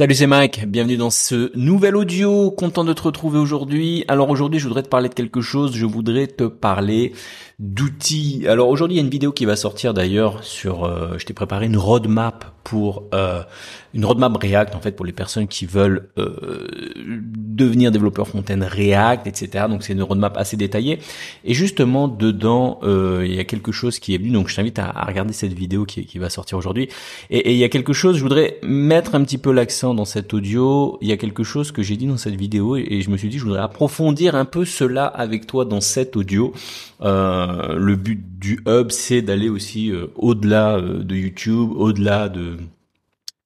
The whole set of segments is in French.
Salut, c'est Mike. Bienvenue dans ce nouvel audio. Content de te retrouver aujourd'hui. Alors aujourd'hui, je voudrais te parler de quelque chose. Je voudrais te parler d'outils. Alors aujourd'hui, il y a une vidéo qui va sortir d'ailleurs sur. Euh, je t'ai préparé une roadmap pour euh, une roadmap React en fait pour les personnes qui veulent euh, devenir développeurs front-end React, etc. Donc c'est une roadmap assez détaillée. Et justement dedans, euh, il y a quelque chose qui est venu. Donc je t'invite à, regarder cette vidéo qui, qui va sortir aujourd'hui. Et, et, il y a quelque chose. Je voudrais mettre un petit peu l'accent dans cet audio. Il y a quelque chose que j'ai dit dans cette vidéo et, et, je me suis dit je voudrais approfondir un peu cela avec toi dans cet audio. Euh, le but du hub, c'est d'aller aussi euh, au-delà euh, de YouTube, au-delà de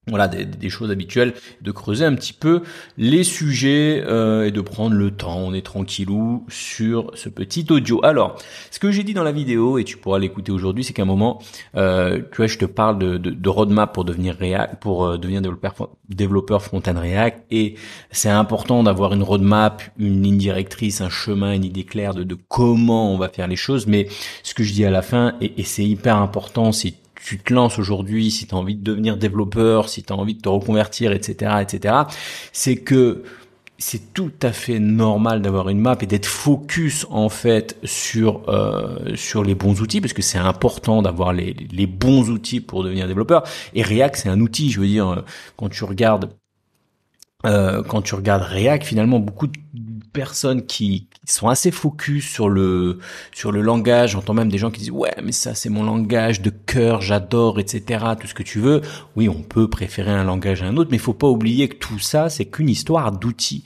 voilà des, des, choses habituelles, de creuser un petit peu les sujets euh, et de prendre le temps. On est tranquillou sur ce petit audio. Alors, ce que j'ai dit dans la vidéo et tu pourras l'écouter aujourd'hui, c'est qu'à un moment, euh, tu vois, je te parle de, de, de roadmap pour devenir React, pour euh, devenir développeur, développeur front-end React, et c'est important d'avoir une roadmap, une ligne directrice, un chemin, une idée claire de, de, comment on va faire les choses. Mais ce que je dis à la fin, et, et c'est hyper important, si tu te lances aujourd'hui, si tu as envie de devenir développeur, si tu as envie de te reconvertir, etc., etc., c'est que c'est tout à fait normal d'avoir une map et d'être focus en fait sur euh, sur les bons outils parce que c'est important d'avoir les, les bons outils pour devenir développeur et React c'est un outil je veux dire quand tu regardes euh, quand tu regardes React finalement beaucoup de personnes qui, sont assez focus sur le sur le langage. J'entends même des gens qui disent ouais mais ça c'est mon langage de cœur, j'adore, etc. Tout ce que tu veux. Oui, on peut préférer un langage à un autre, mais faut pas oublier que tout ça c'est qu'une histoire d'outils.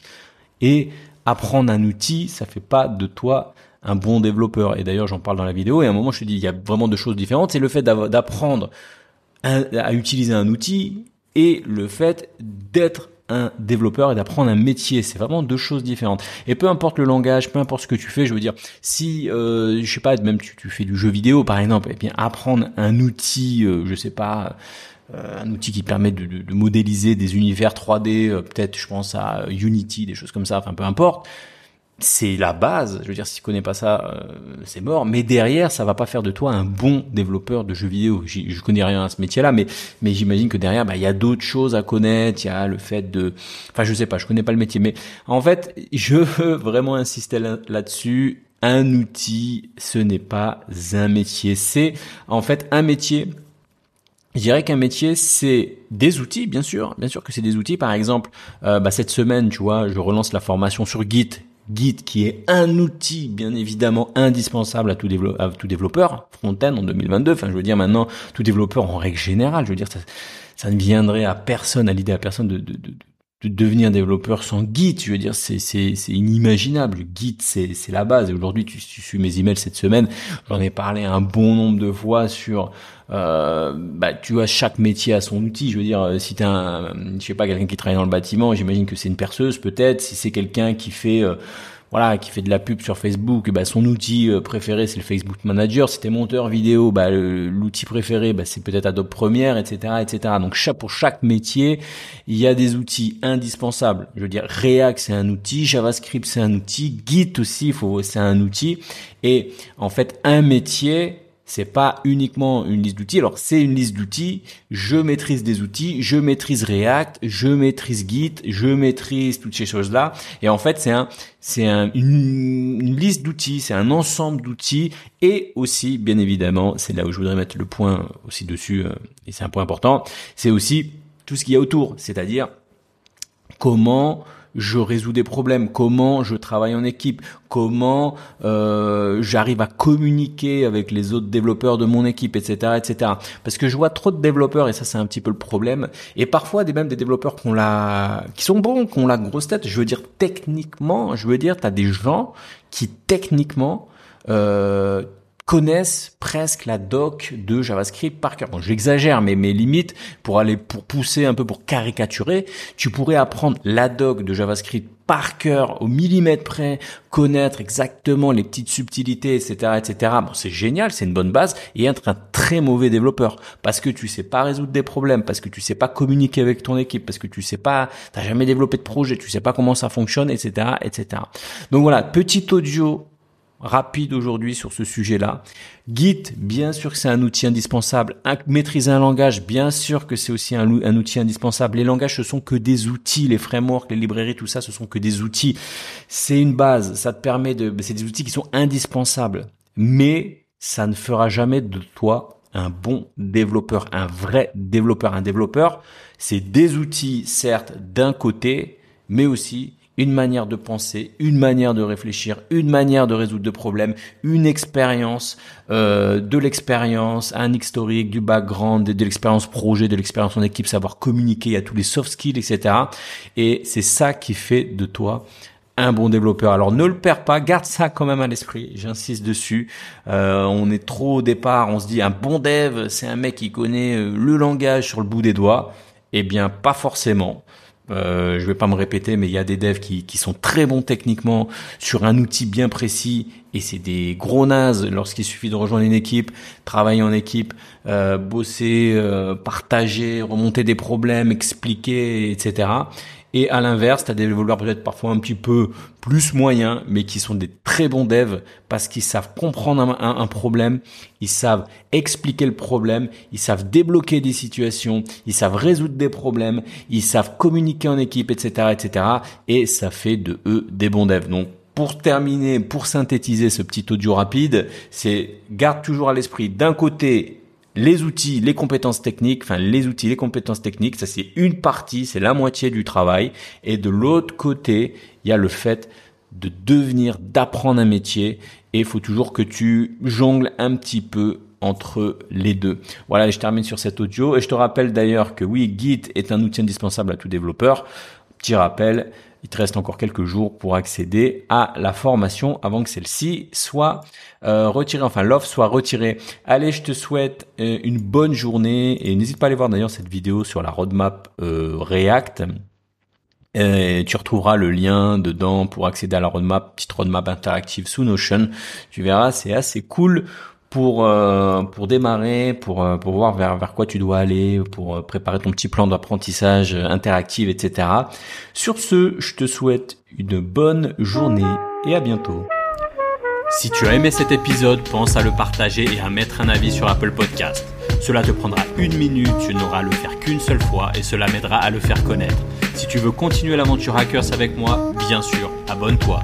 Et apprendre un outil, ça fait pas de toi un bon développeur. Et d'ailleurs j'en parle dans la vidéo. Et à un moment je te dis il y a vraiment deux choses différentes. C'est le fait d'apprendre à utiliser un outil et le fait d'être un développeur et d'apprendre un métier. C'est vraiment deux choses différentes. Et peu importe le langage, peu importe ce que tu fais, je veux dire, si euh, je sais pas, même tu, tu fais du jeu vidéo par exemple, et eh bien apprendre un outil, euh, je sais pas. Euh, un outil qui permet de, de, de modéliser des univers 3D, euh, peut-être je pense à Unity, des choses comme ça, enfin peu importe c'est la base. Je veux dire, si tu connais pas ça, euh, c'est mort. Mais derrière, ça va pas faire de toi un bon développeur de jeux vidéo. Je connais rien à ce métier-là, mais mais j'imagine que derrière, bah il y a d'autres choses à connaître. Il y a le fait de, enfin je sais pas, je connais pas le métier, mais en fait, je veux vraiment insister là-dessus. un outil, ce n'est pas un métier. C'est en fait un métier. Je dirais qu'un métier, c'est des outils, bien sûr, bien sûr que c'est des outils. Par exemple, euh, bah, cette semaine, tu vois, je relance la formation sur Git Git qui est un outil bien évidemment indispensable à tout, à tout développeur front-end en 2022. Enfin, je veux dire maintenant tout développeur en règle générale. Je veux dire ça, ça ne viendrait à personne, à l'idée à personne de, de, de, de, devenir développeur sans Git. Je veux dire c'est inimaginable. Git c'est c'est la base. Aujourd'hui, tu, tu suis mes emails cette semaine. J'en ai parlé un bon nombre de fois sur euh, bah, tu vois, chaque métier a son outil. Je veux dire, si t'es un, je sais pas, quelqu'un qui travaille dans le bâtiment, j'imagine que c'est une perceuse peut-être. Si c'est quelqu'un qui fait euh, voilà, qui fait de la pub sur Facebook, bah, son outil euh, préféré c'est le Facebook Manager. Si t'es monteur vidéo, bah, l'outil préféré bah, c'est peut-être Adobe Premiere, etc., etc. Donc pour chaque métier, il y a des outils indispensables. Je veux dire, React c'est un outil, JavaScript c'est un outil, Git aussi, c'est un outil. Et en fait, un métier c'est pas uniquement une liste d'outils. Alors c'est une liste d'outils. Je maîtrise des outils, je maîtrise React, je maîtrise Git, je maîtrise toutes ces choses-là. Et en fait c'est un, c'est un, une, une, liste d'outils, c'est un ensemble d'outils et aussi bien évidemment, c'est là où je voudrais mettre le point aussi dessus euh, et c'est un point important. C'est aussi tout ce qu'il y a autour, c'est-à-dire comment je résous des problèmes, comment je travaille en équipe, comment euh, j'arrive à communiquer avec les autres développeurs de mon équipe, etc., etc. Parce que je vois trop de développeurs et ça c'est un petit peu le problème. Et parfois des même des développeurs qui ont la, qui sont bons, qui ont la grosse tête. Je veux dire techniquement, je veux dire t'as des gens qui techniquement euh, connaissent presque la doc de JavaScript par cœur. Bon, j'exagère, mais mes limites pour aller pour pousser un peu pour caricaturer, tu pourrais apprendre la doc de JavaScript par cœur, au millimètre près, connaître exactement les petites subtilités, etc., etc. Bon, c'est génial, c'est une bonne base, et être un très mauvais développeur parce que tu sais pas résoudre des problèmes, parce que tu sais pas communiquer avec ton équipe, parce que tu sais pas, t'as jamais développé de projet, tu sais pas comment ça fonctionne, etc., etc. Donc voilà, petit audio rapide aujourd'hui sur ce sujet-là. Git, bien sûr que c'est un outil indispensable. maîtriser un langage, bien sûr que c'est aussi un, outil indispensable. Les langages, ce sont que des outils. Les frameworks, les librairies, tout ça, ce sont que des outils. C'est une base. Ça te permet de, c'est des outils qui sont indispensables. Mais ça ne fera jamais de toi un bon développeur, un vrai développeur. Un développeur, c'est des outils, certes, d'un côté, mais aussi une manière de penser, une manière de réfléchir, une manière de résoudre de problèmes, une expérience, euh, de l'expérience, un historique, du background, de, l'expérience projet, de l'expérience en équipe, savoir communiquer, à tous les soft skills, etc. Et c'est ça qui fait de toi un bon développeur. Alors ne le perds pas, garde ça quand même à l'esprit, j'insiste dessus. Euh, on est trop au départ, on se dit un bon dev, c'est un mec qui connaît euh, le langage sur le bout des doigts. Eh bien, pas forcément. Euh, je vais pas me répéter, mais il y a des devs qui, sont très bons techniquement sur un outil bien précis et c'est des gros nazes lorsqu'il suffit de rejoindre une équipe, travailler en équipe, euh, bosser, euh, partager, remonter des problèmes, expliquer, etc. Et à l'inverse, tu as des développeurs peut-être parfois un petit peu plus moyens, mais qui sont des très bons devs parce qu'ils savent comprendre un, problème, ils savent expliquer le problème, ils savent débloquer des situations, ils savent résoudre des problèmes, ils savent communiquer en équipe, etc., etc. Et ça fait de eux des bons devs. Donc pour terminer, pour synthétiser ce petit audio rapide, c'est garde toujours à l'esprit d'un côté les outils, les compétences techniques, enfin les outils, les compétences techniques, ça c'est une partie, c'est la moitié du travail. Et de l'autre côté, il y a le fait de devenir, d'apprendre un métier. Et il faut toujours que tu jongles un petit peu entre les deux. Voilà, je termine sur cet audio. Et je te rappelle d'ailleurs que oui, Git est un outil indispensable à tout développeur. Petit rappel, il te reste encore quelques jours pour accéder à la formation avant que celle-ci soit euh, retirée, enfin l'offre soit retirée. Allez, je te souhaite euh, une bonne journée et n'hésite pas à aller voir d'ailleurs cette vidéo sur la roadmap euh, React. Tu retrouveras le lien dedans pour accéder à la roadmap, petite roadmap interactive sous Notion. Tu verras, c'est assez cool pour euh, pour démarrer, pour euh, pour voir vers vers quoi tu dois aller, pour euh, préparer ton petit plan d'apprentissage interactif, etc. Sur ce, je te souhaite une bonne journée et à bientôt. Si tu as aimé cet épisode, pense à le partager et à mettre un avis sur Apple Podcast. Cela te prendra une minute, tu n'auras à le faire qu'une seule fois et cela m'aidera à le faire connaître. Si tu veux continuer l'aventure Hackers avec moi, bien sûr, abonne-toi.